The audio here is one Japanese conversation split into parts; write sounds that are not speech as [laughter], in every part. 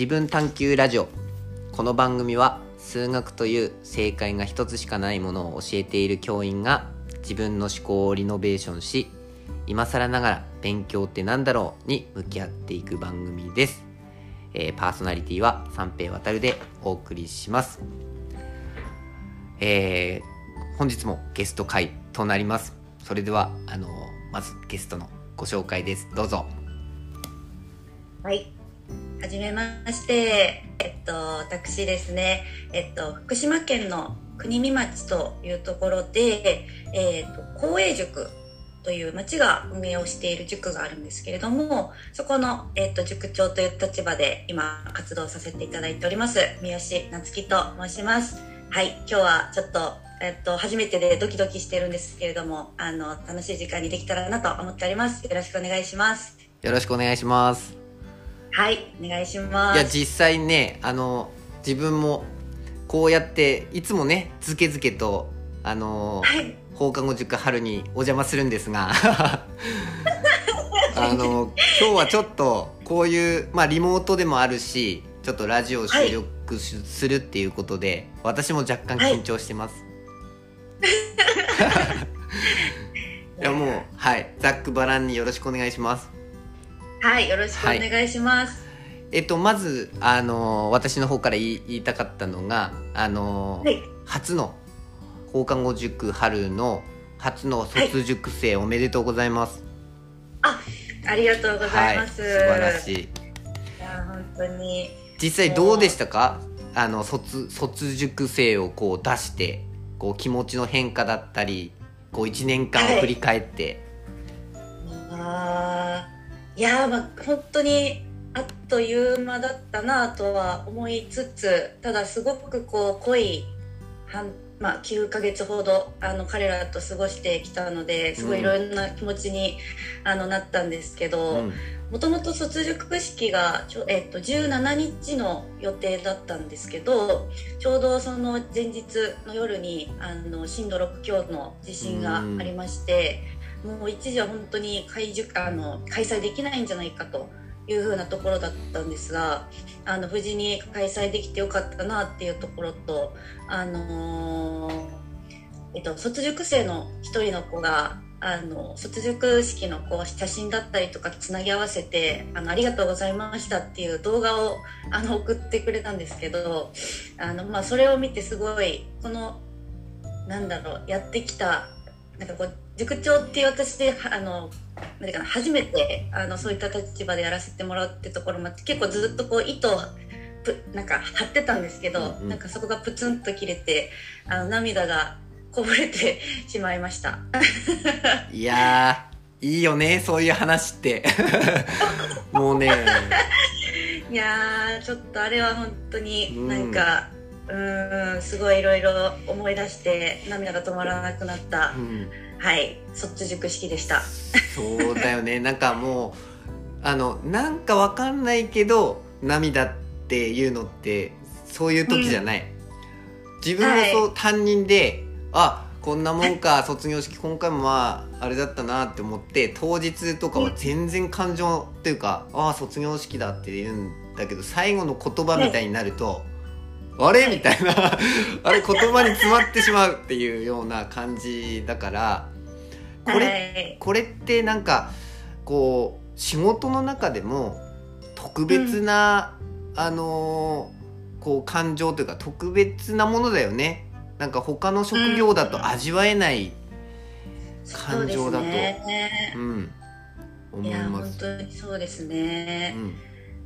自分探求ラジオ。この番組は数学という正解が一つしかないものを教えている教員が自分の思考をリノベーションし今更ながら勉強ってなんだろうに向き合っていく番組です、えーパーソナリティは三平渡でお送りします。えー本日もゲスト会となります。それではあのまずゲストのご紹介です。どうぞ。はい。はじめまして。えっと、私ですね、えっと、福島県の国見町というところで、えっと、公営塾という町が運営をしている塾があるんですけれども、そこの、えっと、塾長という立場で今活動させていただいております、三好夏樹と申します。はい。今日はちょっと、えっと、初めてでドキドキしてるんですけれども、あの、楽しい時間にできたらなと思っております。よろしくお願いします。よろしくお願いしますはい、お願いします。いや実際ねあの自分もこうやっていつもねずけずけとあのはい、放課後塾春にお邪魔するんですが [laughs] あの今日はちょっとこういうまあリモートでもあるしちょっとラジオを収録しするっていうことで私も若干緊張してます、[laughs] [laughs] い、やもうはい。ざっくばらんによろしくお願いしますはい、よろしくお願いします。えっとまずあの私の方から言い言いたかったのがあの、はい、初の放課後塾春の初の卒塾生おめでとうございます、ありがとうございます。はい、素晴らしい。いや、本当に。実際どうでしたか？あの卒卒塾生をこう出してこう気持ちの変化だったりこう1年間を振り返って、あーいやー、まあ、本当に。あっという間だったなとは思いつつただすごくこう濃い半、まあ、9ヶ月ほどあの彼らと過ごしてきたのですごいいろんな気持ちに、あのなったんですけど、うんもともと卒塾式がちょ、えっと、17日の予定だったんですけどちょうどその前日の夜にあの震度6強の地震がありましてもう一時は本当に開あの開催できないんじゃないかというふうなところだったんですがあの無事に開催できてよかったなっていうところと、あのーえっと、卒塾生の一人の子があの卒塾式のこう写真だったりとかつなぎ合わせてあの「ありがとうございました」っていう動画をあの送ってくれたんですけどあの、まあ、それを見てすごいこのなんだろうやってきたなんかこう塾長っていう私であのなんていうかな初めてあのそういった立場でやらせてもらうってところもあって結構ずっとこう糸をぷなんか張ってたんですけど、うんうん。なんかそこがプツンと切れてあの涙がこぼれてしまいました。[laughs] いやーいいよねそういう話って。[laughs] もうね。いやーちょっとあれは本当にうん。なんか、うーんすごいいろいろ思い出して涙が止まらなくなった、うん。はい。卒塾式でした。そうだよね。[laughs] なんかもうあのなんかわかんないけど涙っていうのってそういう時じゃない、自分もそう、担任であこんなもんか卒業式今回もまああれだったなって思って当日とかは全然感情っていうかああ卒業式だって言うんだけど最後の言葉みたいになると、あれ？みたいな。[laughs] あれ？言葉に詰まってしまうっていうような感じだから。これはい。これってなんかこう仕事の中でも特別な、あのーこう感情というか特別なものだよね。なんか他の職業だと味わえない、感情だとそうですね。うん。思いいや本ます。当にそうですね。う、ん。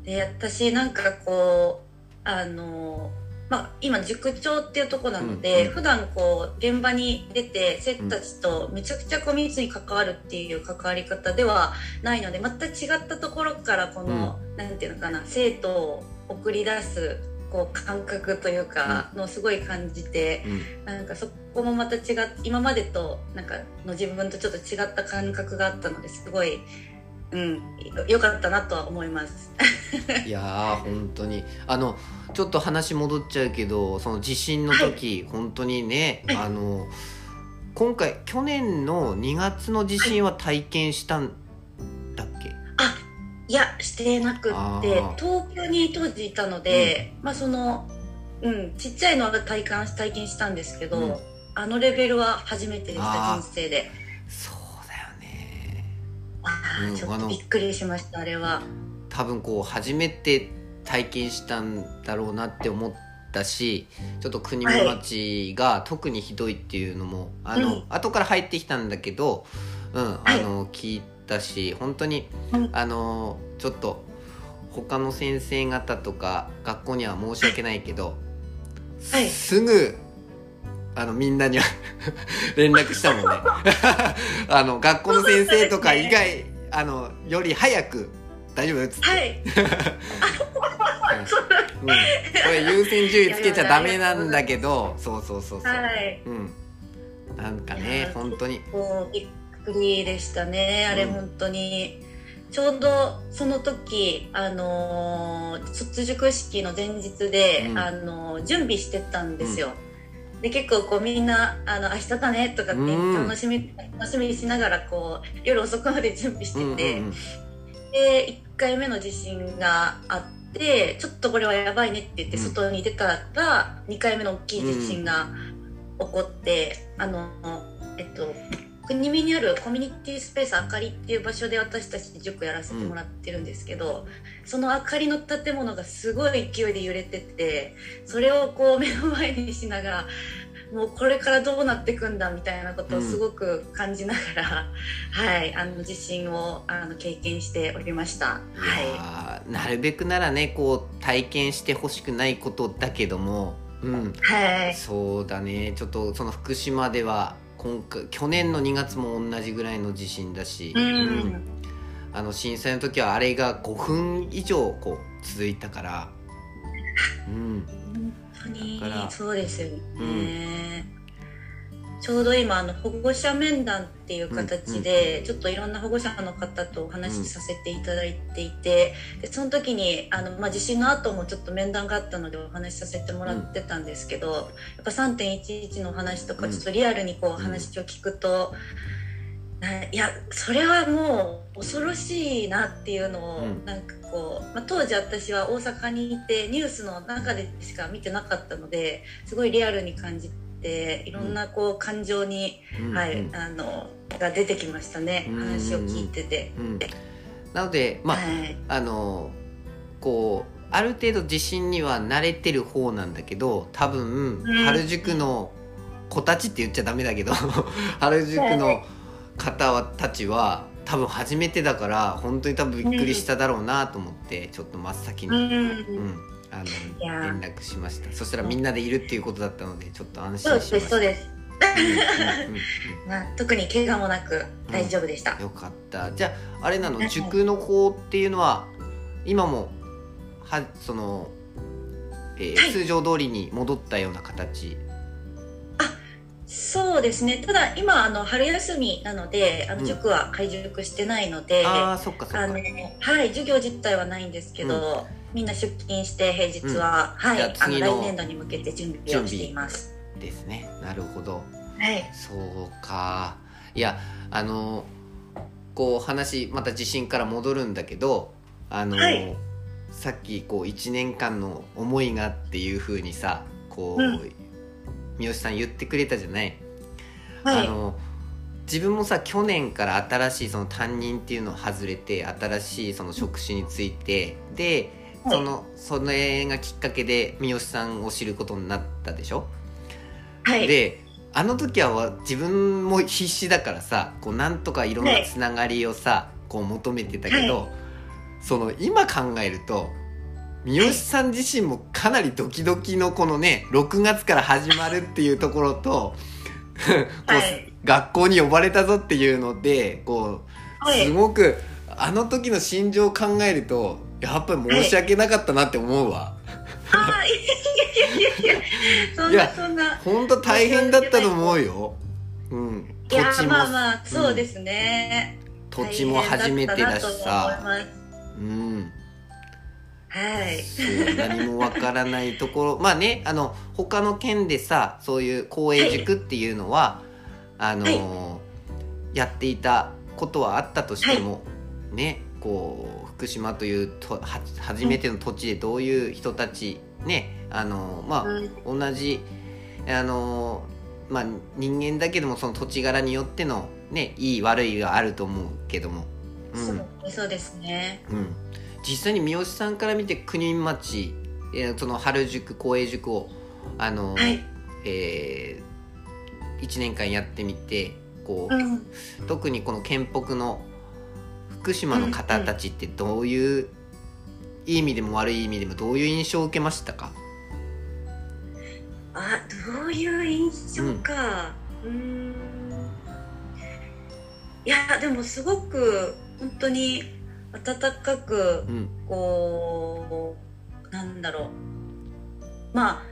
で私なんかこうあのまあ、今塾長っていうところなので、うんうん普段こう現場に出て生徒たちとめちゃくちゃこう密に関わるっていう関わり方ではないのでまた違ったところからこの、なんていうのかな生徒を送り出すこう感覚というかのすごい感じて、うん。なんかそこもまた違っ今までとなんかの自分とちょっと違った感覚があったのですごい、うん、よかったなとは思います。いやー本当に。あのちょっと話戻っちゃうけどその地震の時、本当にねあの今回去年の2月の地震は体験したんだっけ？いやしてなくって東京に当時いたので、まあそのうんちっちゃいのは体感体験したんですけど、うん。あのレベルは初めてでした人生で。そうだよね。あーうんちょっとびっくりしましたあれは。多分こう初めて体験したんだろうなって思ったしちょっと国見町が特にひどいっていうのも、あの、うん。後から入ってきたんだけど、うん、あはい。の聞いたし本当に、うん。あのちょっと他の先生方とか学校には申し訳ないけど、はい。すぐあのみんなには [laughs] 連絡したもんね。[laughs] あの学校の先生とか以外、あのより早く大丈夫っつって、はい。うん、これ優先順位つけちゃダメなんだけどそうそうそうそう、はい。うん。なんかいね本当に。もうびっくりでしたねあれうん本当に、ちょうどその時あのー卒塾式の前日で、うん。あのー準備してたんですよ、で結構こうみんなあの明日だねとかってうん。楽しみ、楽しみにしながらこう夜遅くまで準備してて、うんうんうんで1回目の地震があってちょっとこれはやばいねって言ってうん。外に出たら2回目の大きい地震が起こって、あのえっと国見にあるコミュニティスペースあかりっていう場所で私たち塾やらせてもらってるんですけど、そのあかりの建物がすごい勢いで揺れててそれをこう目の前にしながらもうこれからどうなっていくんだみたいなことをすごく感じながら、はいあの地震をあの経験しておりました。いはやーなるべくならねこう体験してほしくないことだけどもうん。い、はい、そうだね。ちょっとその福島では今回去年の2月も同じぐらいの地震だし、うん。あの震災の時はあれが5分以上こう続いたから、うん、本当にそうですよね、ちょうど今あの保護者面談っていう形で、ちょっといろんな保護者の方とお話しさせていただいていて、でその時にあの、まあ、地震の後もちょっと面談があったのでお話しさせてもらってたんですけど、やっぱ3.11の話とかうんちょっとリアルにこう話を聞くと、ないやそれはもう恐ろしいなっていうのを、うん。なんかこう、まあ、当時私は大阪にいてニュースの中でしか見てなかったのですごいリアルに感じていろんなこう感情に、うんはいうんあのが出てきましたねうん話を聞いてて。うん。なのでまあ、はい。あのこうある程度地震には慣れてる方なんだけど多分うん。原宿の子たちって言っちゃダメだけど [laughs] 原宿の方はたちは多分初めてだから本当に多分びっくりしただろうなと思ってちょっと真っ先に、うん。うん。あの連絡しました。そしたらみんなでいるっていうことだったのでちょっと安心しました。すそうです、特に怪我もなく大丈夫でした、よかった。じゃああれなのはい塾の方っていうのは今もはその、えーはい。通常通りに戻ったような形？そうですね。ただ今あの春休みなのであうん。の塾は開塾してないので、ああそっかそっか。あのはい授業自体はないんですけど、みんな出勤して平日は、はいじゃああの来年度に向けて準備をしています。ですね。なるほど。はい。そうか。いやあのこう話また地震から戻るんだけどあの、はい。さっきこう1年間の思いがっていうふうにさこう、うん三好さん言ってくれたじゃない。はい。あの自分もさ去年から新しいその担任っていうのを外れて新しいその職種についてではい。そのそれがきっかけで三好さんを知ることになったでしょ、はい。であの時は自分も必死だからさこうなんとかいろんなつながりをさ、こう求めてたけど、その今考えると三好さん自身もかなりドキドキのこのね6月から始まるっていうところと [laughs] こう、はい学校に呼ばれたぞっていうのでこうはい。すごくあの時の心情を考えるとやっぱり申し訳なかったなって思うわ。あーいやいやいやいやそんなそんな。本当大変だったと思うよ。うん、いや土地もまあまあそうですね、土地も初めてだしさ、なと思います。うん、はい。そう何もわからないところ。まあねあの他の県でさそういう公営塾っていうのは、あのーやっていたことはあったとしても、ねこう福福島というとは初めての土地でどういう人たちねあのまあ、うん同じあのまあ人間だけどもその土地柄によってのねいい悪いがあると思うけども、うん。そうそうですね。うん、実際に三好さんから見て国見町、えーその春塾公営塾をあの、はい。え1年間やってみてこう、うん。特にこの県北の福島の方たちってどういう、いい意味でも悪い意味でもどういう印象を受けましたか？あ、どういう印象か。うーん。いや、でもすごく本当に温かくうん。こうなんだろう。ま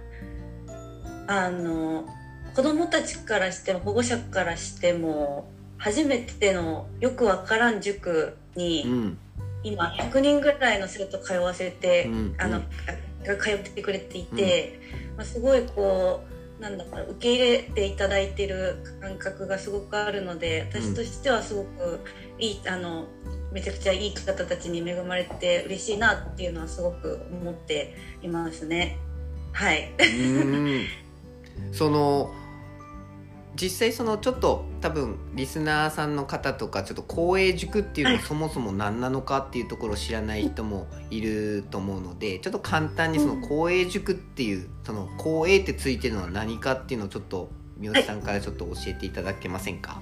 ああの子供たちからしても保護者からしても初めてのよくわからん塾に、うん。今100人ぐらいの生徒通わせて、うん。あのが通ってくれていて、まあ、すごいこうなんだろう受け入れていただいてる感覚がすごくあるので私としてはすごくいいあのめちゃくちゃいい方たちに恵まれて嬉しいなっていうのはすごく思っていますね。はい。うんその実際そのちょっと多分リスナーさんの方とかちょっと公営塾っていうのはそもそも何なのかっていうところを知らない人もいると思うのでちょっと簡単にその公営塾っていうその公営ってついてるのは何かっていうのをちょっと三好さんからちょっと教えていただけませんか、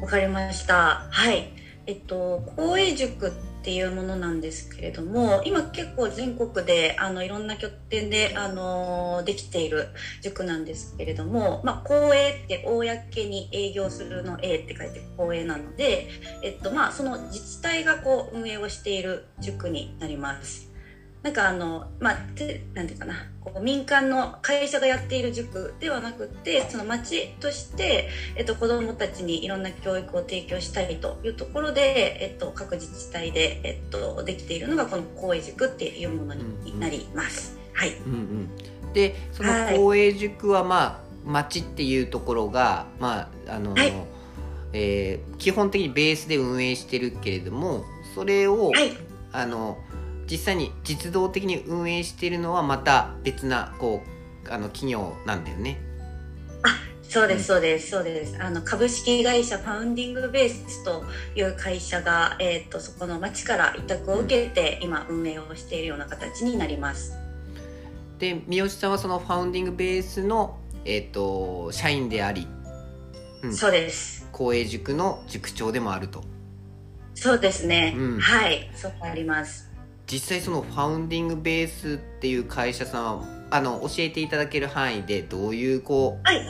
わかりました。はい。えっと、公営塾っていうものなんですけれども、今結構全国で、あの、いろんな拠点で、あの、できている塾なんですけれども、まあ、公営って、公に営業するの A って書いて公営なので、えっと、まあ、その自治体がこう、運営をしている塾になります。なんかあの、まあ、てなんていうかな、こう民間の会社がやっている塾ではなくて、その町として、えっと、子どもたちにいろんな教育を提供したいというところで、えっと、各自治体で、えっと、できているのがこの公営塾っていうものになります。はい。うんうん、でその公営塾はまあ町っていうところがまああの、はいえー基本的にベースで運営してるけれどもそれを、はい。あの実際に実動的に運営しているのはまた別なこうあの企業なんだよね。そうです、そうです、そうです。あの、株式会社ファウンディングベースという会社が、えっと、そこの町から委託を受けて、今運営をしているような形になります。で三好さんはそのファウンディングベースの、えー、と社員であり、うんそうです。公営塾の塾長でもあるとそうですね。うんはい。そうあります。実際そのファウンディングベースっていう会社さんはあの教えていただける範囲でどういうこうはい。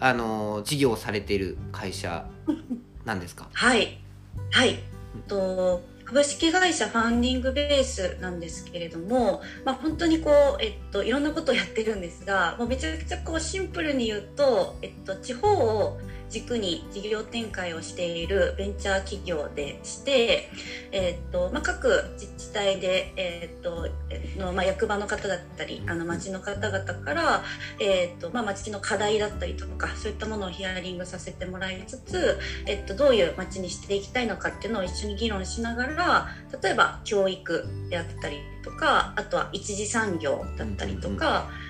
あの事業をされている会社なんですか？はい。はい。と株式会社ファウンディングベースなんですけれども、まあ、本当にこう、えっと、いろんなことをやってるんですがもうめちゃくちゃこうシンプルに言うと、えっと、地方を軸に事業展開をしているベンチャー企業でして、えっとまあ、各自治体で、えっとのまあ、役場の方だったりあの町の方々から、えっとまあ、町の課題だったりとかそういったものをヒアリングさせてもらいつつ、えっと、どういう街にしていきたいのかっていうのを一緒に議論しながら例えば教育であったりとかあとは一次産業だったりとか、うん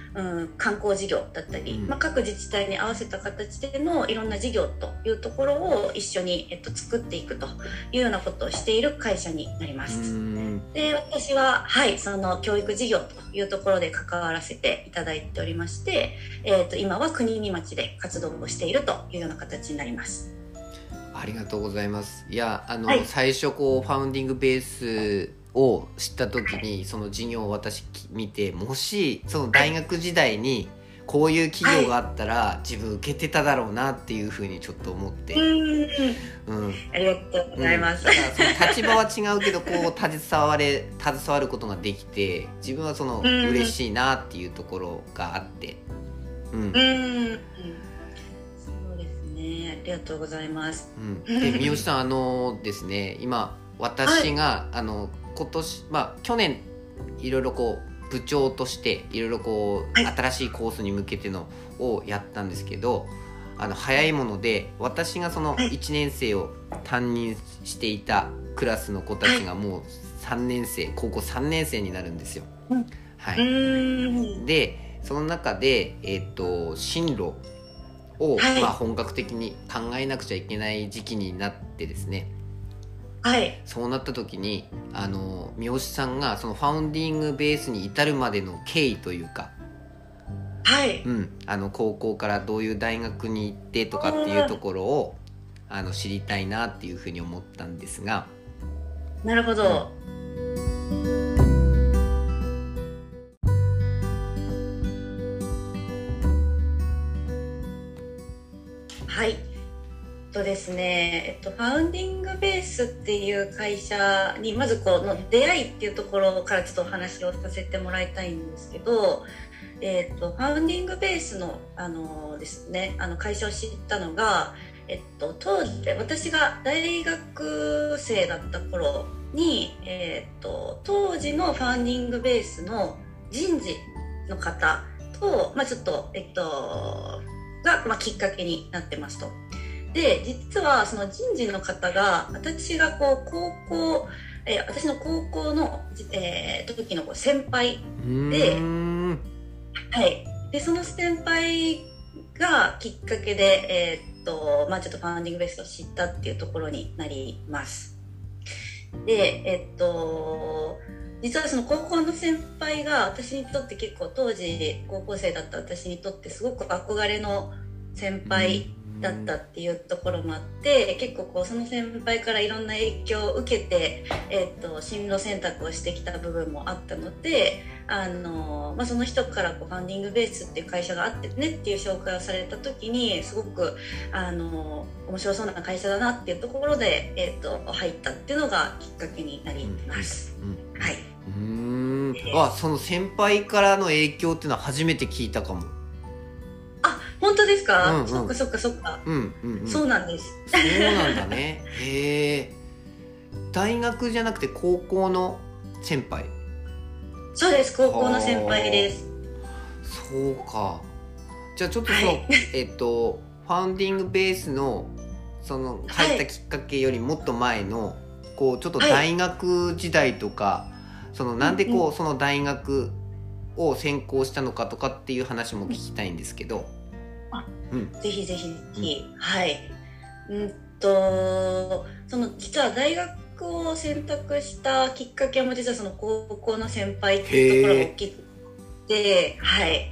観光事業だったり、うんまあ、各自治体に合わせた形でのいろんな事業というところを一緒に、えっと、作っていくというようなことをしている会社になりまうす。んで私は、はい、その教育事業というところで関わらせていただいておりまして、えー、と今は国見町で活動をしているというような形になります。ありがとうございますいやあの、はい最初こうファウンディングベースを知った時にその事業を私き見てもしその大学時代にこういう企業があったら、自分受けてただろうなっていうふうにちょっと思って、うん。うん、ありがとうございます。うん。その立場は違うけどこう携われ携わることができて自分はそのうん。嬉しいなっていうところがあって、うん。うん、うんそうですね。ありがとうございます。うん、で三好さんあのですね今私が、あの今年まあ去年いろいろこう部長としていろいろこう、はい。新しいコースに向けてのをやったんですけどあの早いもので私がそのはい。1年生を担任していたクラスの子たちがもう3年生高校3年生になるんですよ。うん。はうい、でその中で、えっと進路を、はい。まあ、本格的に考えなくちゃいけない時期になってですねはい。そうなった時にあの三好さんがそのファウンディングベースに至るまでの経緯というか、はい。うん、あの高校からどういう大学に行ってとかっていうところをあの知りたいなっていうふうに思ったんですが。なるほど、はいとですね、えっと、ファウンディングベースっていう会社にまずこの出会いっていうところからちょっとお話をさせてもらいたいんですけど、えっと、ファウンディングベースのあのですねあの会社を知ったのが、えっと、当時私が大学生だった頃に、えっと、当時のファウンディングベースの人事の方と、まあ、ちょっと、えっと、が、まあ、きっかけになってますと。で実はその人事の方が私がこう高校、えー私の高校の、えー時のこう先輩うーんはい、でその先輩がきっかけで、えーっとまあ、ちょっとファウンディングベースを知ったっていうところになります。で、えーっと実はその高校の先輩が私にとって結構当時高校生だった私にとってすごく憧れの先輩だったっていうところもあって結構こうその先輩からいろんな影響を受けて、えー、と進路選択をしてきた部分もあったのであの、まあ、その人からこうファンディングベースっていう会社があってねっていう紹介をされた時にすごくあの面白そうな会社だなっていうところで、えー、と入ったっていうのがきっかけになります。うん。はい、うーん。あその先輩からの影響っていうのは初めて聞いたかも。あ本当ですか、うんうんそっかそっかそっか、うんうんうん、そうなんです。そうなんだね。[laughs] へえ。大学じゃなくて高校の先輩？そうです高校の先輩です。そうか。じゃあちょっとその、はい [laughs] えっとファウンディングベースのその入ったきっかけよりもっと前の、こうちょっと大学時代とか、そのなんでこう、うんその大学を専攻したのかとかっていう話も聞きたいんですけど。あうん。ぜひぜひぜひ、はい。うんと、その実は大学を選択したきっかけも実はその高校の先輩っていうところが大きくて、はい。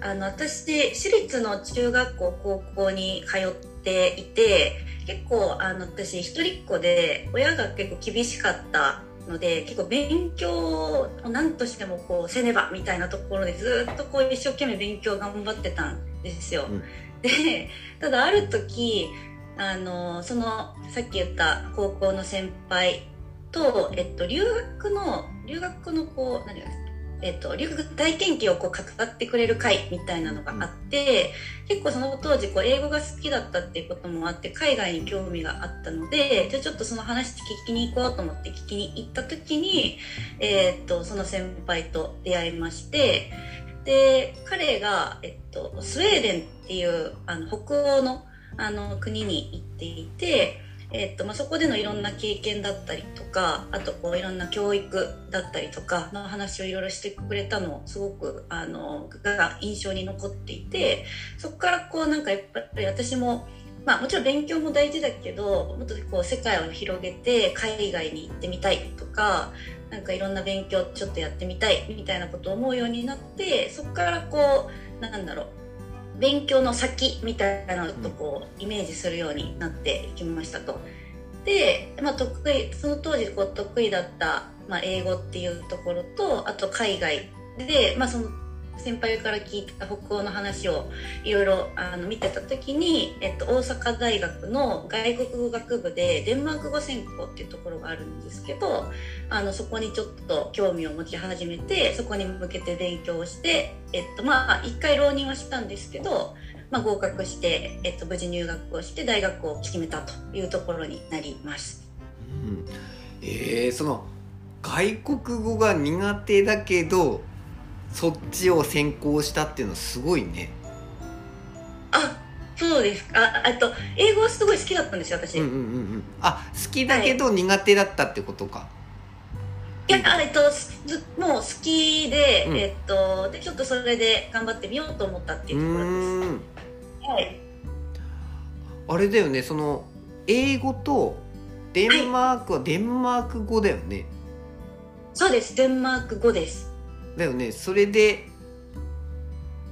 あの、私、私立の中学校、高校に通っていて、結構、あの、私、一人っ子で、親が結構厳しかったので、結構勉強を何としてもこうせねばみたいなところでずっとこう一生懸命勉強頑張ってたんですよ。うんでただある時あのそのさっき言った高校の先輩と、えっと、留学の留学のこう何がえっと、留学体験記をこう語ってくれる会みたいなのがあって、結構その当時こう英語が好きだったっていうこともあって海外に興味があったのでじゃあちょっとその話聞きに行こうと思って聞きに行った時に、えっとその先輩と出会いましてで彼が、えっと、スウェーデンっていうあの北欧のあの国に行っていて、えっとまあ、そこでのいろんな経験だったりとかあとこういろんな教育だったりとかの話をいろいろしてくれたのすごくあのが印象に残っていてそこからこうなんかやっぱり私もまあ、もちろん勉強も大事だけどもっとこう世界を広げて海外に行ってみたいとかなんかいろんな勉強ちょっとやってみたいみたいなことを思うようになってそこからこうなんだろう勉強の先みたいなのとこうイメージするようになっていきましたと。で、まあ、得意その当時こう得意だった、まあ、英語っていうところとあと海外で、まあ、その先輩から聞いた北欧の話をいろいろあの見てた時に、えっと、大阪大学の外国語学部でデンマーク語専攻っていうところがあるんですけどあのそこにちょっと興味を持ち始めてそこに向けて勉強をして、えっと、まあ一回浪人はしたんですけど、まあ、合格して、えっと、無事入学をして大学を決めたというところになります。うん、えー、その外国語が苦手だけどそっちを専攻したっていうのはすごいね。あそうですああと英語はすごい好きだったんですよ私、うんうんうんうん。あ好きだけど苦手だったってことか。いやえっとすもう好きで、うん。えっとでちょっとそれで頑張ってみようと思ったってういうところです。はい。あれだよねその英語とデンマークはデンマーク語だよね、そうです。デンマーク語ですだよね。それで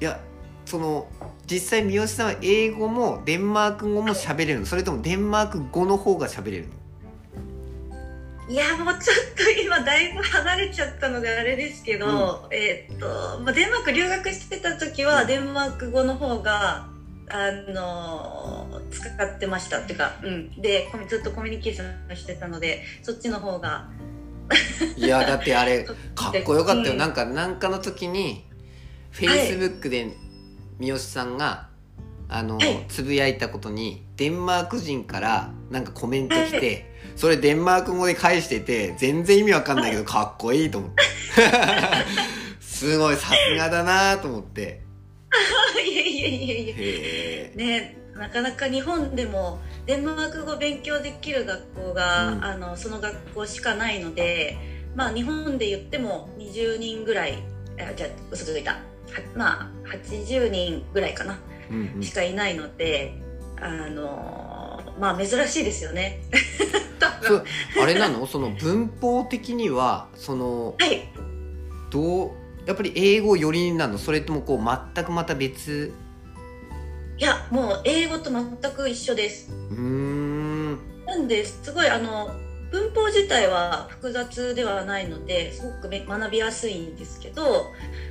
いやその実際三好さんは英語もデンマーク語も喋れるの。それともデンマーク語の方が喋れるの？いやもうちょっと今だいぶ離れちゃったのであれですけど、えーっと、まあ、デンマーク留学してた時はデンマーク語の方があのー使ってましたっていうか、うん、でずっとコミュニケーションしてたのでそっちの方がいや [laughs] だってあれかっこよかったよ、うん。なんかなんかの時にフェイスブックで三好さんがあの、はい。つぶやいたことにデンマーク人からなんかコメント来て、はい。それデンマーク語で返してて全然意味わかんないけどかっこいいと思って。[laughs] すごいさすがだなと思って。[laughs] いやいやいやいや。ねなかなか日本でもデンマーク語勉強できる学校が、うん。あのその学校しかないのでまあ日本で言っても20人ぐらいあじゃあ嘘ついた。はまあ80人ぐらいかなうんうん。しかいないので、あのまあ珍しいですよね。[laughs] あれなの？その文法的にはそのはい。どうやっぱり英語寄りになるの？それともこう全くまた別？いやもう英語と全く一緒です。うーん。なんですごいあの文法自体は複雑ではないのですごくめ学びやすいんですけど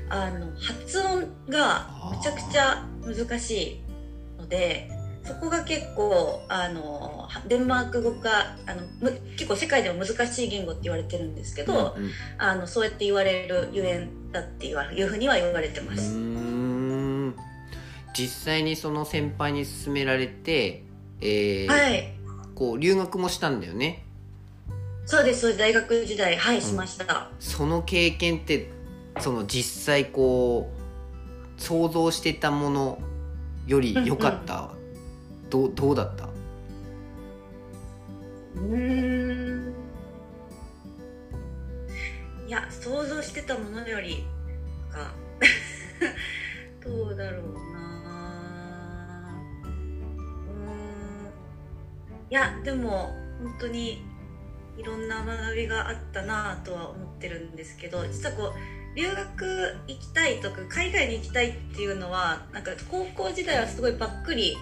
あの発音がむちゃくちゃ難しいのでそこが結構あのデンマーク語があのむ結構世界でも難しい言語って言われてるんですけど、うんあのそうやって言われるゆえんだっていうふうには言われてまうす。実際にその先輩に勧められて、えーはい。こう留学もしたんだよね。そうです大学時代はいしました。その経験ってその実際こう想像してたものより良かった、どうどうだった？うーん。いや想像してたものよりか [laughs] どうだろういやでも本当にいろんな学びがあったなとは思ってるんですけど実はこう留学行きたいとか海外に行きたいっていうのはなんか高校時代はすごいばっくり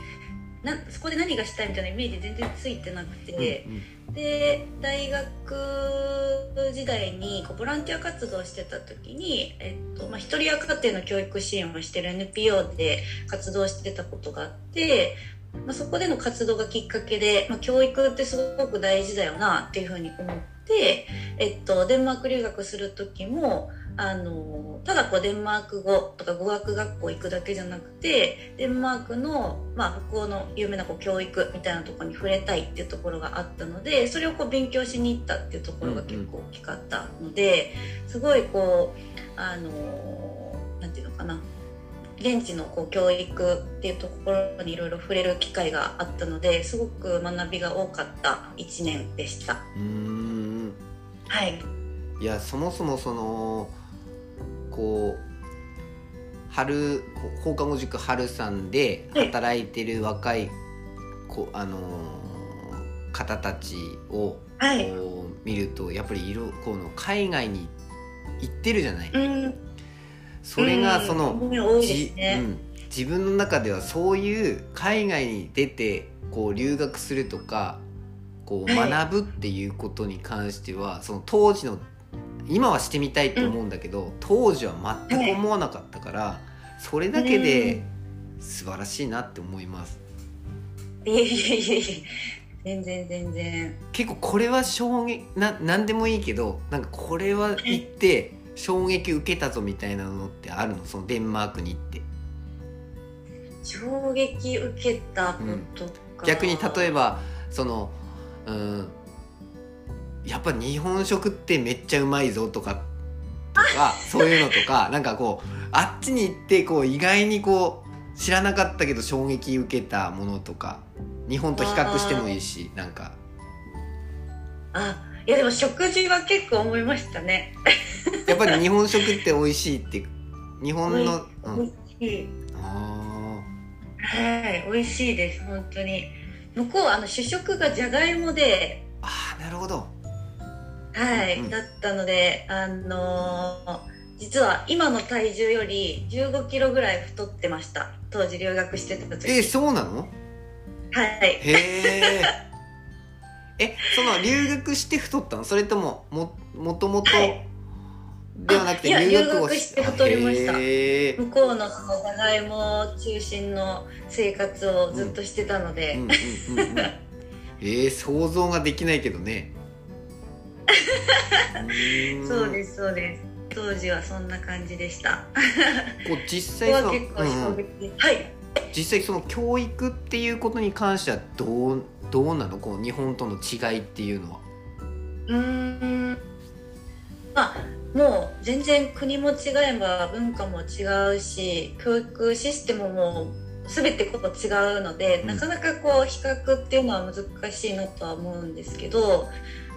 なそこで何がしたいみたいなイメージ全然ついてなくて、うんうん。で大学時代にこうボランティア活動をしてた時に、えっとまあ、一人親家庭の教育支援をしてる NPO で活動してたことがあって、まあ、そこでの活動がきっかけで、まあ、教育ってすごく大事だよなっていうふうに思って、えっと、デンマーク留学する時もあのただこうデンマーク語とか語学学校行くだけじゃなくてデンマークの、まあ、北欧の有名なこう教育みたいなところに触れたいっていうところがあったのでそれをこう勉強しに行ったっていうところが結構大きかったので、すごいこうあのなんていうのかな。現地のこう教育っていうところにいろいろ触れる機会があったのですごく学びが多かった1年でした。うーん。はい、いやそもそもそのこう春放課後塾春さんで働いてる若いこあのー方たちをはい。こう見るとやっぱり色この海外に行ってるじゃない。うんそれがその、うんじね。うん、自分の中ではそういう海外に出てこう留学するとかこうはい学ぶっていうことに関しては、その当時の今はしてみたいと思うんだけど、当時は全く思わなかったから、それだけで素晴らしいなって思います。いえいえいえいえ全然全然。結構これは衝撃な何でもいいけどなんかこれは行って衝撃受けたぞみたいなのってあるの？そのデンマークに行って。衝撃受けたことか、逆に例えばそのうんやっぱ日本食ってめっちゃうまいぞとかとか [laughs] そういうのとかなんかこうあっちに行ってこう意外にこう知らなかったけど衝撃受けたものとか日本と比較してもいいしなんか。あいやでも食事は結構思いましたね。やっぱり日本食って美味しいって日本の、美味しい。あはい美味しいです本当に。向こうあの主食がじゃがいもでーあーなるほど。はい、うんだったのであのー実は今の体重より1 5キロぐらい太ってました。当時留学してた時。えそうなの？はい。へええその留学して太ったの？それともももともとはい。ではなくて留学をして太りました。向こうのそのいも中心の生活をずっとしてたので、うんうんうんうん。[laughs] えー、想像ができないけどね。[laughs] そうですそうです。当時はそんな感じでした。こう実際そのうん。はい。実際その教育っていうことに関してはどうどうなの？こう日本との違いっていうのは。うーん。まあもう全然国も違えば文化も違うし教育システムも全てこう違うので、うん。なかなかこう比較っていうのは難しいなとは思うんですけど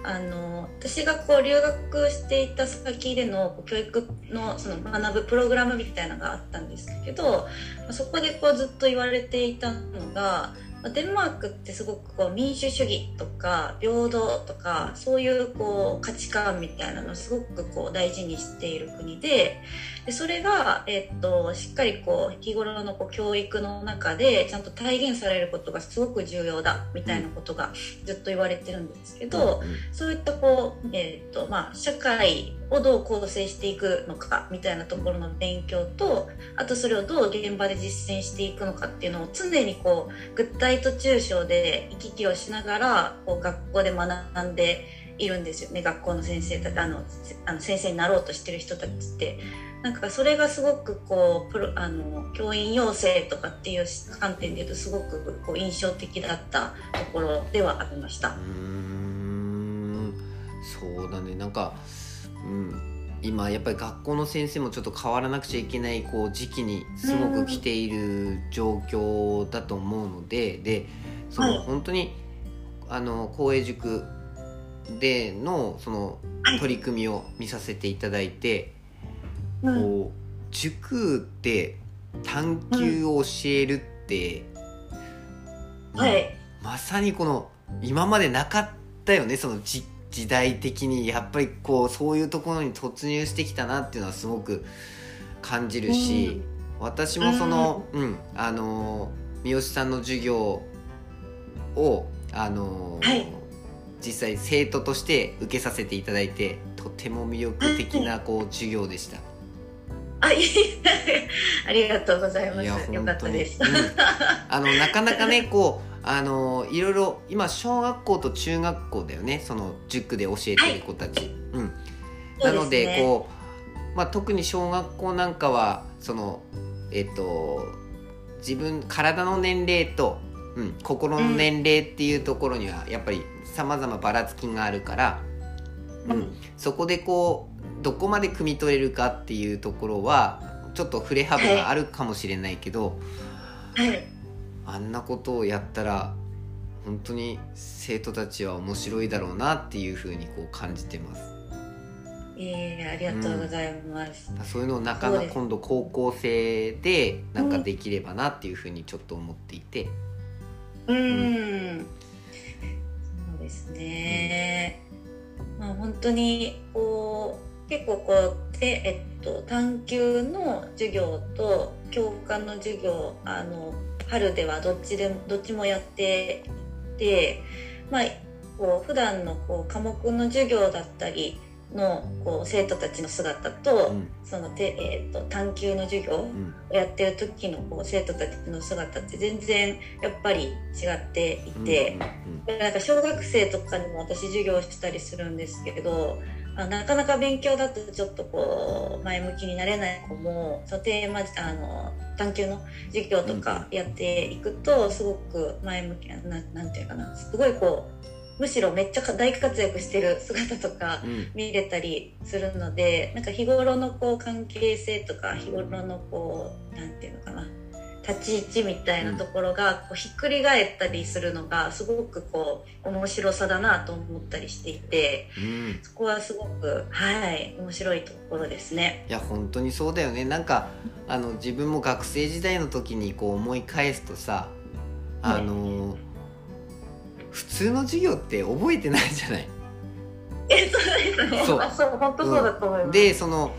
あの私がこう留学していた先での教育のその学ぶプログラムみたいなのがあったんですけどまあそこでこうずっと言われていたのがまあデンマークってすごくこう民主主義とか平等とかそういうこう価値観みたいなのをすごくこう大事にしている国ででそれが、えっとしっかりこう日頃のこう教育の中でちゃんと体現されることがすごく重要だみたいなことがずっと言われてるんですけど、うんそういったこう、えーとまあ、社会をどう構成していくのかみたいなところの勉強とあとそれをどう現場で実践していくのかっていうのを常にこう具体と抽象で行き来をしながらこう学校で学んでいるんですよね学校の先生たちあのあの先生になろうとしてる人たちって。なんかそれがすごくこうプロあの教員養成とかっていう観点で言うとすごくこう印象的だったところではありました。うんそうだねなんか、うん、今やっぱり学校の先生もちょっと変わらなくちゃいけないこう時期にすごく来ている状況だと思うのででその、はい。本当にあの公営塾でのそのはい。取り組みを見させていただいて、うん。こう塾って探究を教えるって、はい。まさにこの今までなかったよねそのじ時代的にやっぱりこうそういうところに突入してきたなっていうのはすごく感じるし、私もその、うんあの三好さんの授業をあの、はい実際生徒として受けさせていただいてとても魅力的なこう授業でした。あ、いい [laughs] ありがとうございます。よかったです。本当にうんあのなかなかねこうあのいろいろ今小学校と中学校だよね。その塾で教えてる子たち、うん、なのでねこう、まあ、特に小学校なんかはそのえっと自分体の年齢と、うん、心の年齢っていうところにはやっぱりさまざまばらつきがあるから、うん。うん。そこでこうどこまで汲み取れるかっていうところはちょっと振れ幅があるかもしれないけど、はい。あんなことをやったら本当に生徒たちは面白いだろうなっていうふうにこう感じてます。ええありがとうございます。そういうのをなかなか今度高校生でなんかできればなっていうふうにちょっと思っていて、うーん。そうですね。まあ本当にこう結構こうでえっと探究の授業と教科の授業あの春ではどっちでもどっちもやってて、まあこう普段のこう科目の授業だったりのこう生徒たちの姿と、うん。そのてえっと探究の授業うん。やってる時のこう生徒たちの姿って全然やっぱり違っていて、なんか小学生とかにも私授業したりするんですけどあなかなか勉強だとちょっとこう前向きになれない子もそのテーマあの探究の授業とかやっていくとすごく前向きなななんていうかなすごいこうむしろめっちゃ大活躍してる [laughs] 姿とかうんうん。見れたりするのでなんか日頃のこう関係性とか日頃のこうなんていうのかな立ち位置みたいなところがこうひっくり返ったりするのがすごくこう面白さだなと思ったりしていて、うん、そこはすごくはい面白いところですね。いや本当にそうだよねなんかあの自分も学生時代の時にこう思い返すとさあの、ね、普通の授業って覚えてないじゃない？えそうですね。そうそう本当そうだと思います。うん、でその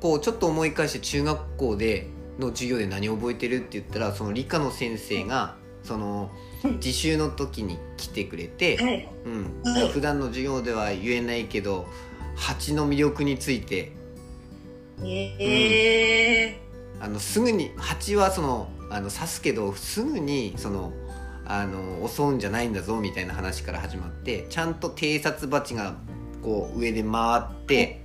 こうちょっと思い返して中学校での授業で何を覚えてるって言ったらその理科の先生がその自習の時に来てくれて、はい、うん。はい、普段の授業では言えないけど蜂の魅力について、え。ー、うん、あのすぐに蜂はそのあの刺すけどすぐにそのあの襲うんじゃないんだぞみたいな話から始まってちゃんと偵察蜂がこう上で回って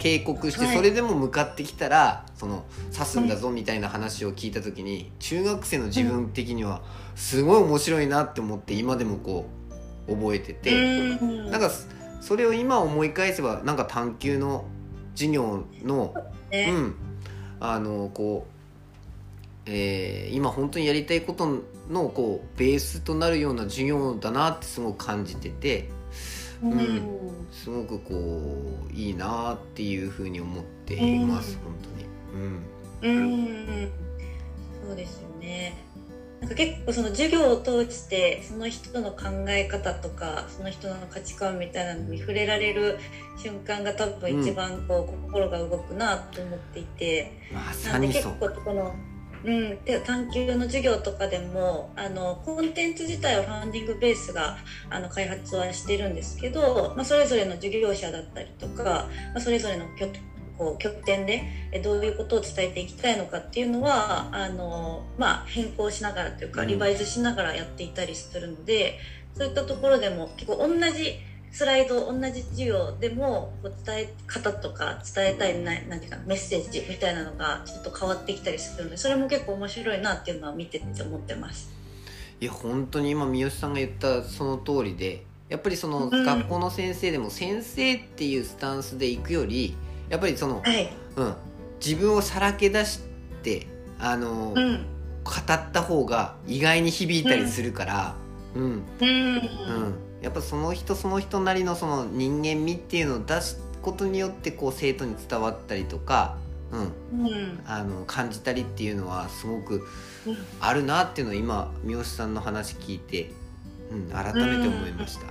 警告してそれでも向かってきたらその刺すんだぞみたいな話を聞いた時に中学生の自分的にはすごい面白いなって思って今でもこう覚えててなんかそれを今思い返せばなんか探究の授業のうん。あのこうえー、今本当にやりたいことのこうベースとなるような授業だなってすごく感じてて、うん、うん、すごくこういいなっていうふうに思っています、うん、本当に。うん、うん、そうですよね。なんか結構その授業を通してその人の考え方とかその人の価値観みたいなのに触れられる瞬間が多分一番こう、心が動くなと思っていて、まさにそう。結構このうん、で探究の授業とかでもあのコンテンツ自体はファンディングベースがあの開発はしてるんですけど、まあ、それぞれの授業者だったりとか、まあ、それぞれのこう拠点でどういうことを伝えていきたいのかっていうのはあの、まあ、変更しながらというかリバイズしながらやっていたりするので、そういったところでも結構同じスライド同じ授業でもこう伝え方とか伝えたいななんていうかメッセージみたいなのがちょっと変わってきたりするのでそれも結構面白いなっていうのは見てて思ってます。いや本当に今三好さんが言ったその通りでやっぱりその学校の先生でも先生っていうスタンスで行くよりやっぱりその、はい、うん、自分をさらけ出してあの、うん、語った方が意外に響いたりするから、うん、うん、うんやっぱその人その人なりのその人間味っていうのを出すことによってこう生徒に伝わったりとか、うん、うん、あの感じたりっていうのはすごくあるなっていうのを今三好さんの話聞いて、うん、改めて思いました。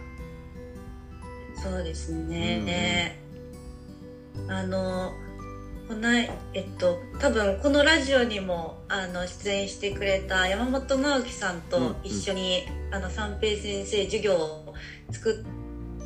うん、そうですね、うん、あのこのえっと多分このラジオにもあの出演してくれた山本直樹さんと一緒に、うん、あの三平先生授業を作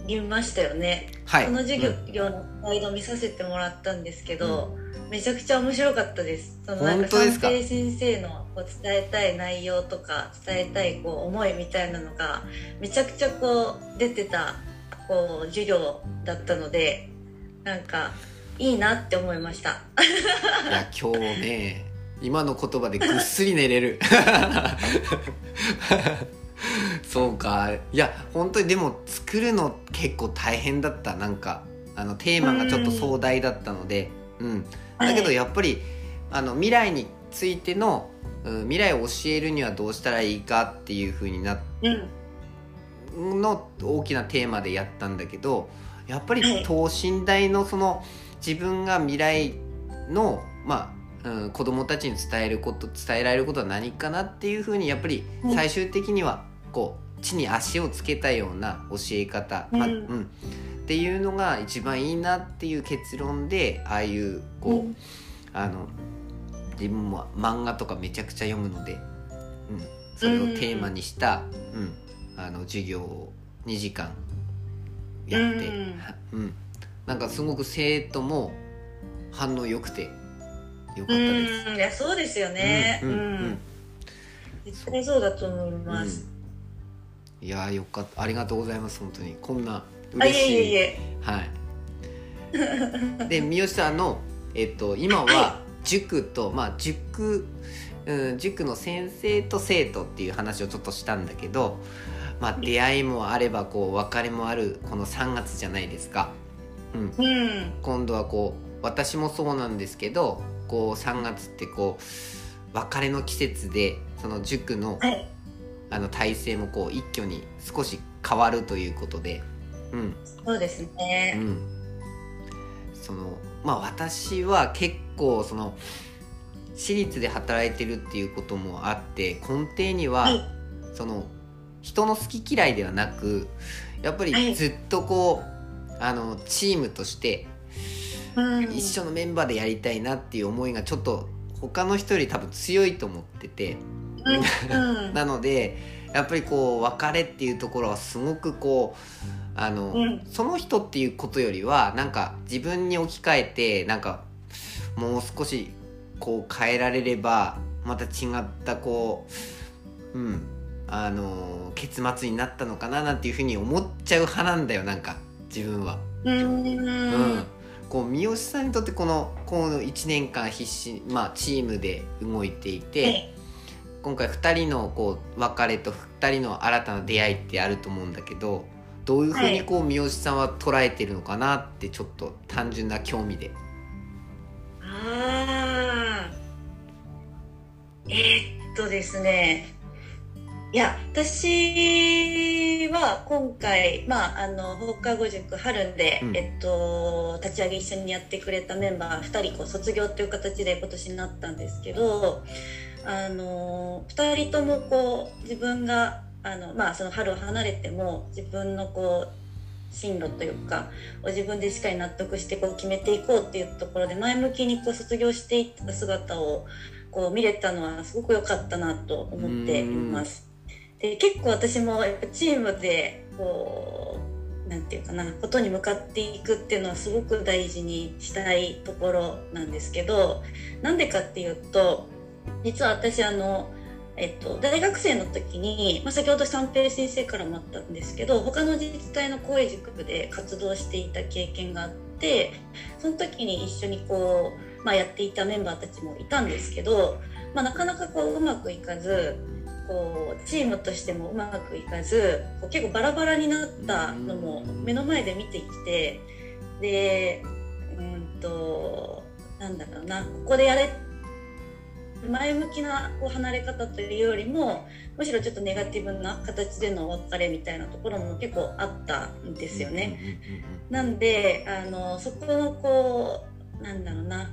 りましたよね。はい、その授業のスライド見させてもらったんですけど、うん、めちゃくちゃ面白かったです。そのなんか三平先生のこう伝えたい内容とか伝えたいこう思いみたいなのがめちゃくちゃこう出てたこう授業だったのでなんかいいなって思いました。いや今日ね今の言葉でぐっすり寝れる。[laughs] そうか。いや本当にでも作るの結構大変だった。なんかあのテーマがちょっと壮大だったので。うん、だけどやっぱり、あの未来についての、うん、未来を教えるにはどうしたらいいかっていうふうになっ、うん、の大きなテーマでやったんだけどやっぱり等身大のその自分が未来のまあ、うん、子供たちに伝えること伝えられることは何かなっていうふうにやっぱり最終的にはこう地に足をつけたような教え方、うん、まあ、うん、っていうのが一番いいなっていう結論でああいうこう、うん、あの自分も漫画とかめちゃくちゃ読むので、うん、それをテーマにした、うん、あの授業を2時間やって、うんなんかすごく生徒も反応良くて良かったです。いやそうですよね。うん、うん、絶対そうだと思います、うん、いやよかった。ありがとうございます本当に。こんな嬉しいいえいえ。はい。[laughs] で三好さんのえっと今は塾と、まあ塾うん、塾の先生と生徒っていう話をちょっとしたんだけど、まあ、出会いもあればこう別れもあるこの3月じゃないですか。うん、うん、今度はこう私もそうなんですけどこう3月ってこう別れの季節でその塾の,、はい。あの体制もこう一挙に少し変わるということで、うん。そうですうね。ん、そのまあ私は結構その私立で働いてるっていうこともあって根底には、はい。その人の好き嫌いではなくやっぱはい。りずっとこうあのチームとしてうん。一緒のメンバーでやりたいなっていう思いがちょっと他の人より多分強いと思ってて。うん。なのでやっぱりこう別れっていうところはすごくこうあの、うん。その人っていうことよりはなんか自分に置き換えてなんかもう少しこう変えられればまた違ったこううんあの結末になったのかななんていうふうに思っちゃう派なんだよなんか自分は。うん。うん、こう三好さんにとってこのこの1年間必死、まあ、チームで動いていて、はい今回2人のこう別れと2人の新たな出会いってあると思うんだけどどういうふうにこう三好さんは捉えてるのかなってちょっと単純な興味で。ああえーっとですねいや私は今回、まあ、あの放課後塾春で、うんえっと、立ち上げ一緒にやってくれたメンバー2人こう卒業という形で今年になったんですけどあの2人ともこう自分があの、まあ、その春を離れても自分のこう進路というかを自分でしっかり納得してこう決めていこうっていうところで前向きにこう卒業していった姿をこう見れたのはすごく良かったなと思っています。で結構私もやっぱチームでこうなんていうかなことに向かっていくっていうのはすごく大事にしたいところなんですけどなんでかっていうと実は私あのえっと、大学生の時に、まあ、先ほど三平先生からもあったんですけど他の自治体の公営塾で活動していた経験があってその時に一緒にこう、まあ、やっていたメンバーたちもいたんですけど、まあ、なかなかこううまくいかずこうチームとしてもうまくいかず結構バラバラになったのも目の前で見てきてでうんとなんだろうなここでやれ前向きなこう離れ方というよりもむしろちょっとネガティブな形でのお別れみたいなところも結構あったんですよね。なんであのそこのこうなんだろうな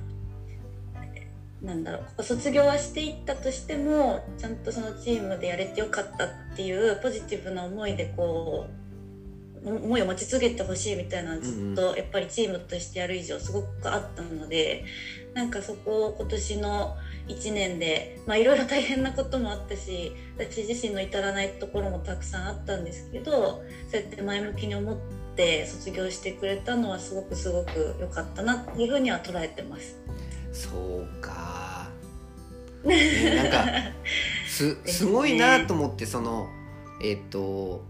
なんだろう卒業はしていったとしてもちゃんとそのチームでやれてよかったっていうポジティブな思いでこう思いを持ち続けてほしいみたいなずっとやっぱりチームとしてやる以上すごくあったのでなんかそこを今年の1年でまあいろいろ大変なこともあったし私自身の至らないところもたくさんあったんですけどそうやって前向きに思って卒業してくれたのはすごくすごく良かったなっていうふうには捉えてます。そうか、ね、[laughs] なんかすすごいなと思ってそのえっ、と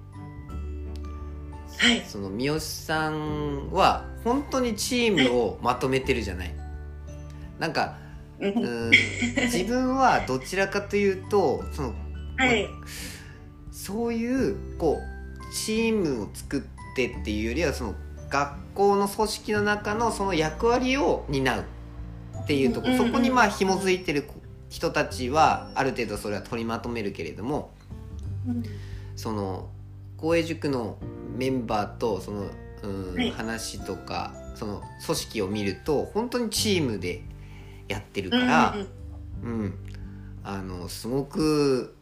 はい。その三好さんは本当にチームをまとめてるじゃない。なんかうん。うん自分はどちらかというとそのはい。そういうこうチームを作ってっていうよりはその学校の組織の中のその役割を担うっていうとこそこにまあ紐づいてる人たちはある程度それは取りまとめるけれどもその公営塾のメンバーとその、うんはい。話とかその組織を見ると本当にチームでやってるから。うん、あのすごく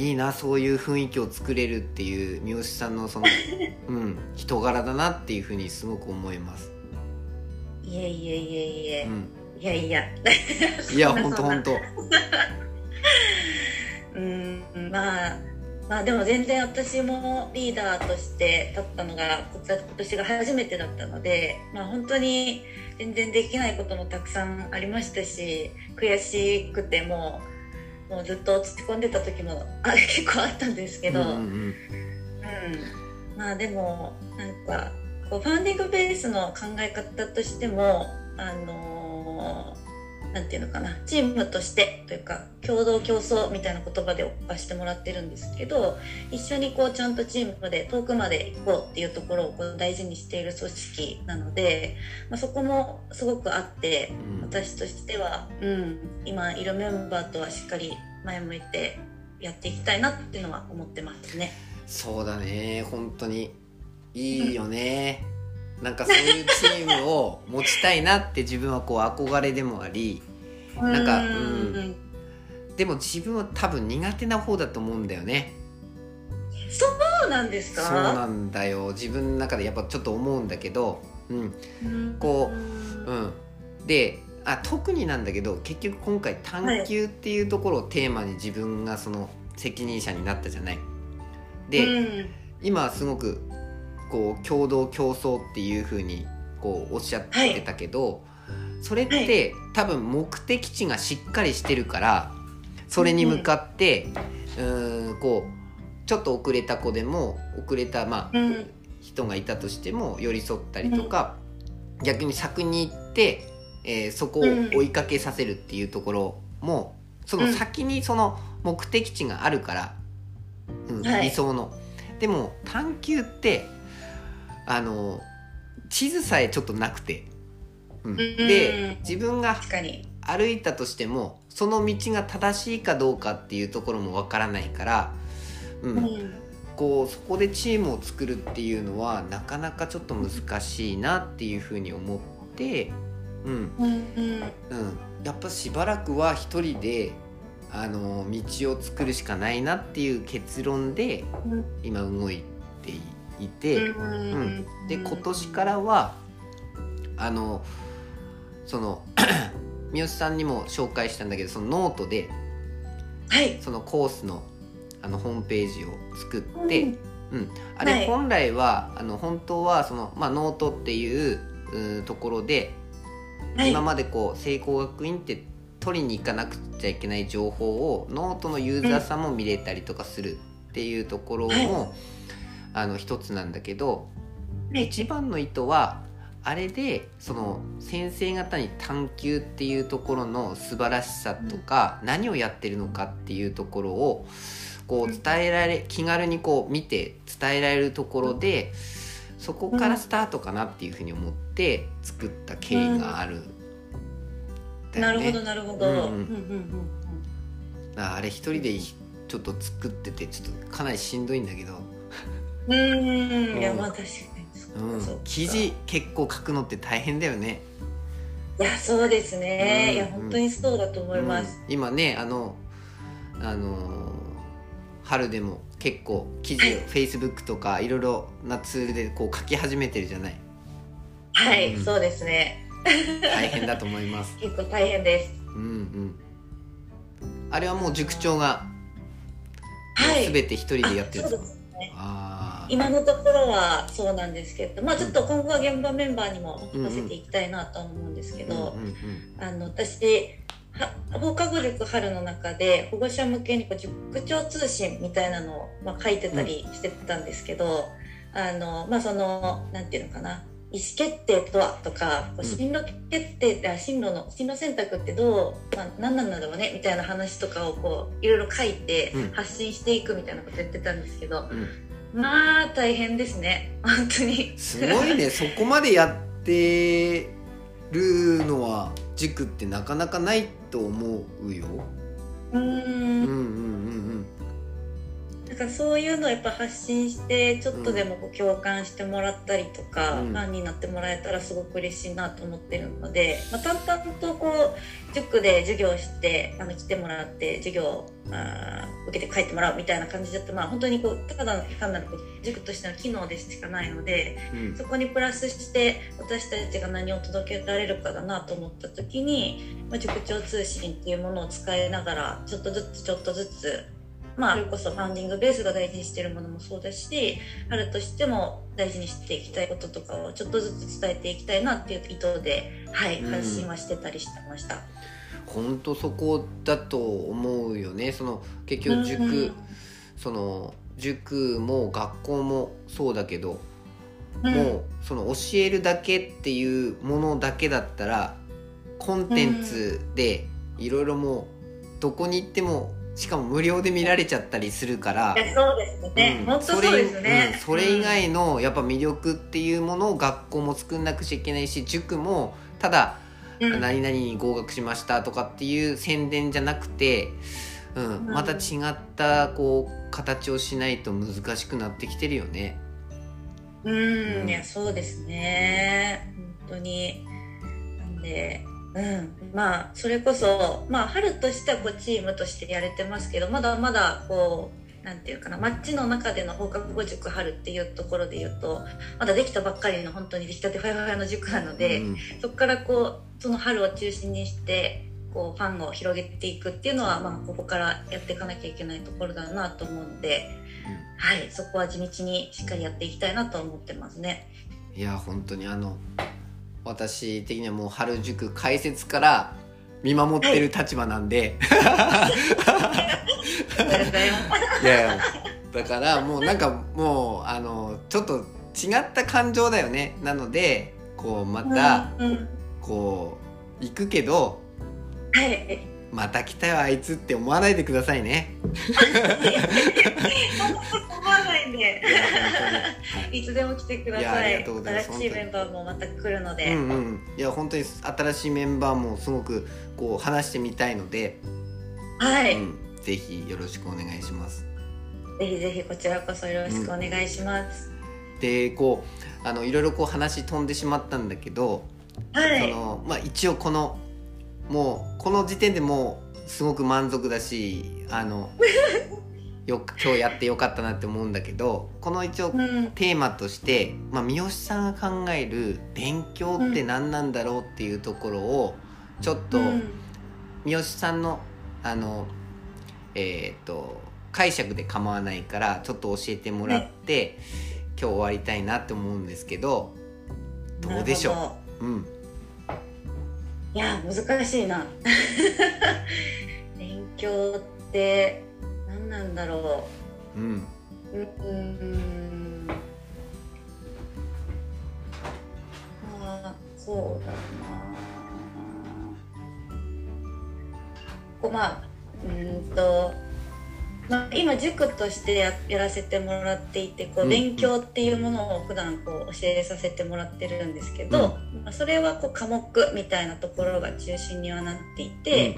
いいなそういう雰囲気を作れるっていう三好さんのその、[laughs] うん、人柄だなっていうふうにすごく思います。いえいえいえいえ、うん、いやいや [laughs] いやそんなそんな本当本当。[laughs] うんまあまあでも全然私もリーダーとして立ったのがこちら今年が初めてだったのでまあ本当に全然できないこともたくさんありましたし悔しくてもうもうずっと落ち込んでた時もあ結構あったんですけど、うんうんうん。うん、まあでもなんかこうファンディングベースの考え方としてもあのーなんていうのかなチームとしてというか共同競争みたいな言葉で置かしてもらってるんですけど一緒にこうちゃんとチームで遠くまで行こうっていうところをこう大事にしている組織なので、まあ、そこもすごくあってうん。私としては、うん、今いるメンバーとはしっかり前向いてやっていきたいなっていうのは思ってますね。そうだね。本当に。いいよねなんかそういうチームを持ちたいなって自分はこう憧れでもありなんかううん。でも自分は多分苦手な方だと思うんだよね。そうなんですか？そうなんだよ。自分の中でやっぱちょっと思うんだけどうん。うん。こうん。であ特になんだけど結局今回探求っていうところをテーマに自分がその責任者になったじゃない。で、うん。今はすごくこう共同競争っていうふうにこうおっしゃってたけど、それって、多分目的地がしっかりしてるからそれに向かって、うーんこうちょっと遅れた子でも遅れたまあ、うん。人がいたとしても寄り添ったりとか、逆に先に行って、えーそこを追いかけさせるっていうところもその先にその目的地があるから、うんはい。理想の。でも探求ってあの地図さえちょっとなくて、うん、で自分が歩いたとしてもその道が正しいかどうかっていうところもわからないから、うん。うん。こうそこでチームを作るっていうのはなかなかちょっと難しいなっていうふうに思って、うん。うんやっぱしばらくは一人であの道を作るしかないなっていう結論でうん。今動いていて、うん。で今年からはあのその [coughs] 三好さんにも紹介したんだけどそのノートではい。そのコースのあのホームページを作って、うん。うん、あはい。れ本来は、あの本当はその、まあ、ノートっていうところで、はい。今までこう聖光学院って取りに行かなくちゃいけない情報をノートのユーザーさんも見れたりとかするっていうところも、はいあの一つなんだけどはい一番の意図はあれでその先生方に探求っていうところの素晴らしさとか、何をやってるのかっていうところをこう伝えられ気軽にこう見て伝えられるところでそこからスタートかなっていうふうに思って作った経緯がある。ね。なるほどなるほど。うんうん。うんうんあれ一人でちょっと作っててちょっとかなりしんどいんだけど、うん。いやうんまあ確かにそううん。記事結構書くのって大変だよね。いやそうですね、うん。いや本当にそうだと思います、うん。今ねあのあのー春でも結構記事を Facebook とかいろいろなツールでこう書き始めてるじゃない。はい、うん。そうですね。大変だと思います。[laughs] 結構大変です。うんうん。あれはもう塾長がはい。全て一人でやってるんあですか？そうですね。あー今のところはそうなんですけどまあちょっと今後は現場メンバーにも任せていきたいなとは思うんですけど、うんうんうん。あの私は放課後塾春の中で保護者向けにこう塾長通信みたいなのを、まあ、書いてたりしてたんですけど、あのまあそのなんていうのかな意思決定とはとか進路決定って、あ進路の進路選択ってどう、まあ、何なんだろうねみたいな話とかをこういろいろ書いてうん。発信していくみたいなこと言ってたんですけど、うんまあ大変ですね本当に。すごいねそこまでやってるのは塾ってなかなかないと思うよ。うーうんんうんうんなんかそういうのをやっぱ発信してちょっとでもこう共感してもらったりとか、うん。ファンになってもらえたらすごく嬉しいなと思ってるので、まあ、淡々とこう塾で授業してあの来てもらって授業をあー受けて帰ってもらうみたいな感じだとまあ本当にこうただ単なる塾としての機能でしかないのでうんうん。そこにプラスして私たちが何を届けられるかだなと思った時に、まあ、塾長通信っていうものを使いながらちょっとずつちょっとずつまあそれこそファンディングベースが大事にしてるものもそうだし春としても大事にしていきたいこととかをちょっとずつ伝えていきたいなっていう意図で、はい、うん。発信はしてたりしてました。本当そこだと思うよね。その結局塾、うんその塾も学校もそうだけど、うん。もうその教えるだけっていうものだけだったらコンテンツでいろいろもうどこに行ってもしかも無料で見られちゃったりするから、そうですね、うん。本当そうですね、それ,、うん、それ以外のやっぱ魅力っていうものを学校も作んなくちゃいけないし塾もただう何々に合格しましたとかっていう宣伝じゃなくて、うん。うん。また違ったこう形をしないと難しくなってきてるよね。うん、いやそうですね。本当に。なんでうん。まあそれこそまあ春としてはこうチームとしてやれてますけどまだまだこうなんていうかな街の中での放課後塾春っていうところで言うとまだできたばっかりの本当に出来たてファイファイの塾なので、うん。そこからこうその春を中心にしてこうファンを広げていくっていうのは、まあ、ここからやっていかなきゃいけないところだなと思うので、はい、そこは地道にしっかりやっていきたいなと思ってますね。いや本当にあの私的にはもう春塾開設から見守ってる立場なんで、いやいや。だからもうなんかもうあのちょっと違った感情だよね。なのでこうまたこう行くけどはい。また来たよあいつって思わないでくださいね。思わないんで。いつでも来てください。い新しいメンバーもまた来るので。うんうんいや本当に新しいメンバーもすごくこう話してみたいので、はい、うん、ぜひよろしくお願いします。ぜひぜひこちらこそよろしくお願いします。でこうあのいろいろこう話飛んでしまったんだけど、はい。そのまあ、一応このもうこの時点でもうすごく満足だしあの [laughs] よ今日やってよかったなって思うんだけどこの一応うん。テーマとして、まあ、三好さんが考える勉強って何なんだろうっていうところをちょっとうん。三好さんのあのえっ、と解釈で構わないからちょっと教えてもらって、今日終わりたいなって思うんですけどどうでしょう？うん。どいや難しいな。[laughs] 勉強って何なんだろうんう。うーん。まあそうだな。こうまあうーんと。まあ、今塾としてややらせてもらっていてこううん。勉強っていうものを普段こう教えさせてもらってるんですけど、まあ、それはこう科目みたいなところが中心にはなっていて、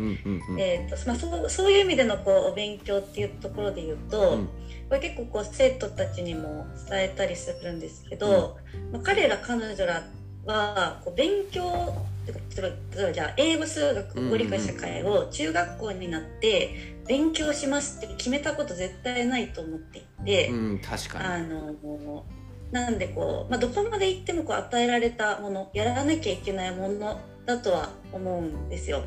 そうそういう意味でのこうお勉強っていうところで言うと、うん。これ結構こう生徒たちにも伝えたりするんですけど、まあ、彼ら彼女らはこう勉強例えばじゃあ英語数学国語理科社会を中学校になって勉強しますって決めたこと絶対ないと思っていて。うん確かあのなんでこう、まあ、どこまで行ってもこう与えられたものやらなきゃいけないものだとは思うんですよ。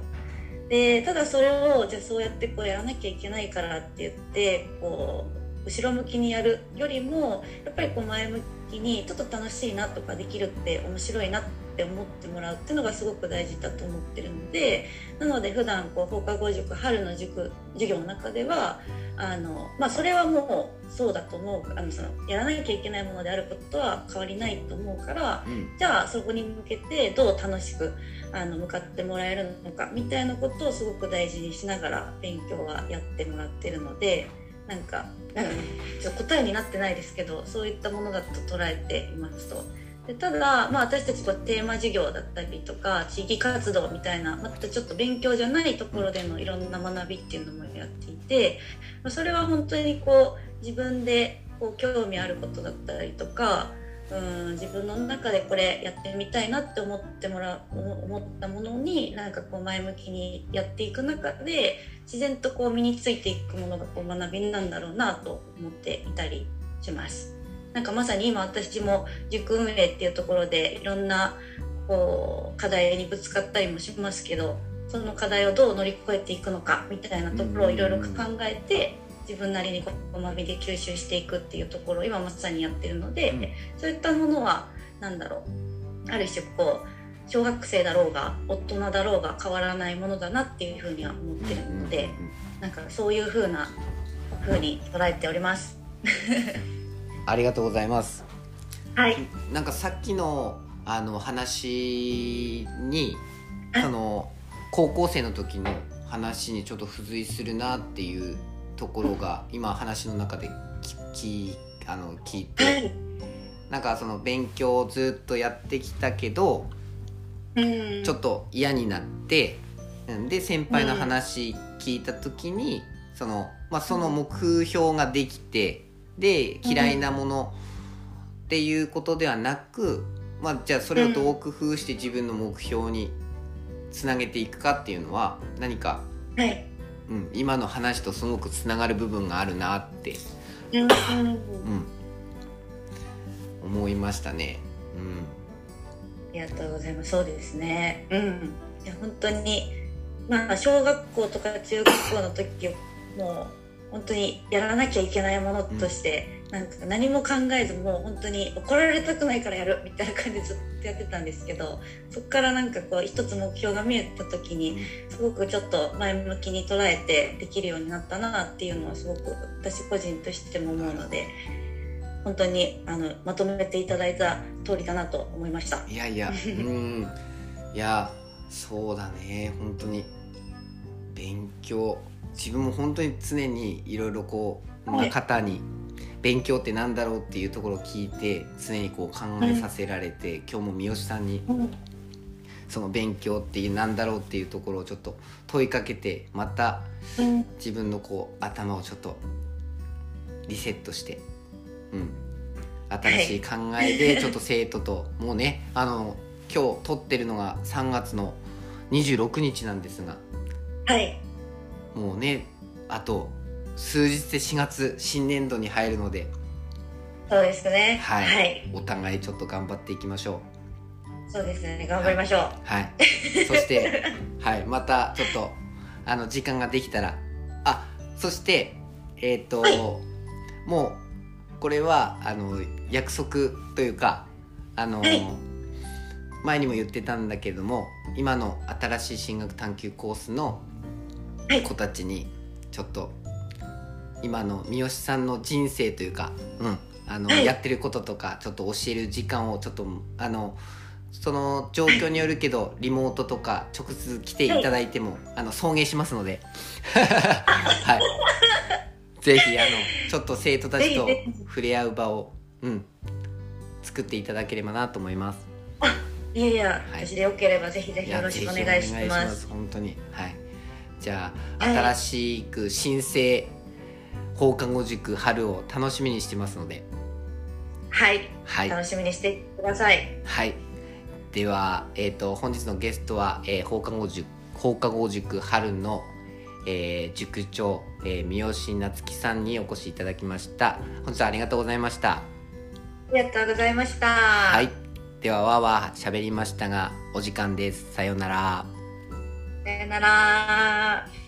でただそれをじゃあそうやってこうやらなきゃいけないからって言ってこう後ろ向きにやるよりもやっぱりこう前向きにちょっと楽しいなとかできるって面白いなって思ってもらうっていうのがすごく大事だと思ってるのでなので普段こう放課後塾春の塾授業の中ではあの、まあ、それはもうそうだと思うあのそのやらなきゃいけないものであることは変わりないと思うからに、うんじゃあそこに向けてどう楽しくあの向かってもらえるのかみたいなことをすごく大事にしながら勉強はやってもらってるのでなんかなんかねちょっと答えになってないですけどそういったものだと捉えていますと。でただ、まあ、私たちこうテーマ授業だったりとか地域活動みたいなまたちょっと勉強じゃないところでのいろんな学びっていうのもやっていて、それは本当にこう自分でこう興味あることだったりとかうん自分の中でこれやってみたいなって思ってもらう思ったものになんかこう前向きにやっていく中で自然とこう身についていくものがこう学びなんだろうなと思っていたりします。なんかまさに今私も塾運営っていうところでいろんなこう課題にぶつかったりもしますけどその課題をどう乗り越えていくのかみたいなところをいろいろ考えて自分なりにこう学びで吸収していくっていうところを今まさにやってるので、うんそういったものは何だろうある種こう小学生だろうが大人だろうが変わらないものだなっていうふうには思ってるので、なんかそういうふうなふうに捉えております。ありがとうございますはい、なんかさっきのあの話にその高校生の時の話にちょっと付随するなっていうところが今話の中で聞きあの聞いて、はい。なんかその勉強をずっとやってきたけどうん。ちょっと嫌になってうんで先輩の話聞いた時にその,、まあ、その目標ができてで嫌いなものっていうことではなく、まあ、じゃあそれをどう工夫して自分の目標につなげていくかっていうのは何か、はい。うん、今の話とすごくつながる部分があるなって、うん。うん、思いましたね。うんありがとうございます。そうですね。うん。いや本当にまあ小学校とか中学校の時もう本当にやらなきゃいけないものとして、なんか何も考えずもう本当に怒られたくないからやるみたいな感じでずっとやってたんですけど、そこからなんかこう一つ目標が見えた時にすごくちょっと前向きに捉えてできるようになったなっていうのはすごく私個人としても思うので。本当にあのまとめていただいた通りだなと思いました。いやいやうんいやそうだね本当に勉強自分も本当に常にいろいろこう、ま方に勉強ってなんだろうっていうところを聞いて常にこう考えさせられて、今日も三好さんにその勉強ってなんだろうっていうところをちょっと問いかけてまたうん。自分のこう頭をちょっとリセットして、うん、新しい考えで [laughs] ちょっと生徒と、もうねあの今日撮ってるのが3月の26日なんですがはい。もうねあと数日で4月新年度に入るのでそうですね。はいはい。お互いちょっと頑張っていきましょう。そうですね。頑張りましょう。はい。そして、[laughs] はい、またちょっと、あの、時間ができたら、あ、そして、えっ、と、もう、これは、あの、約束というか、あの、はい前にも言ってたんだけども、今の新しい進学探究コースのはい子たちに、ちょっと、今の三好さんの人生というか、うん、あの、はい。やってることとか、ちょっと教える時間をちょっと、あの、その状況によるけどリモートとか直接来ていただいても、あの送迎しますので。はい。ぜひあのちょっと生徒たちと触れ合う場を、うん、作っていただければなと思います。いやいや、はい。私でよければぜひぜひよろしくお願いします。本当に。はいじゃあはい新しく新生放課後塾春を楽しみにしてますのではい。はい楽しみにしてください。はい。では、えっ、と、本日のゲストは、えー放課後塾、放課後塾春の、えー塾長、えー三好夏樹さんにお越しいただきました。本日はありがとうございました。ありがとうございました。は。はいでは、わーわー喋りましたが、お時間です。さようなら。さよなら。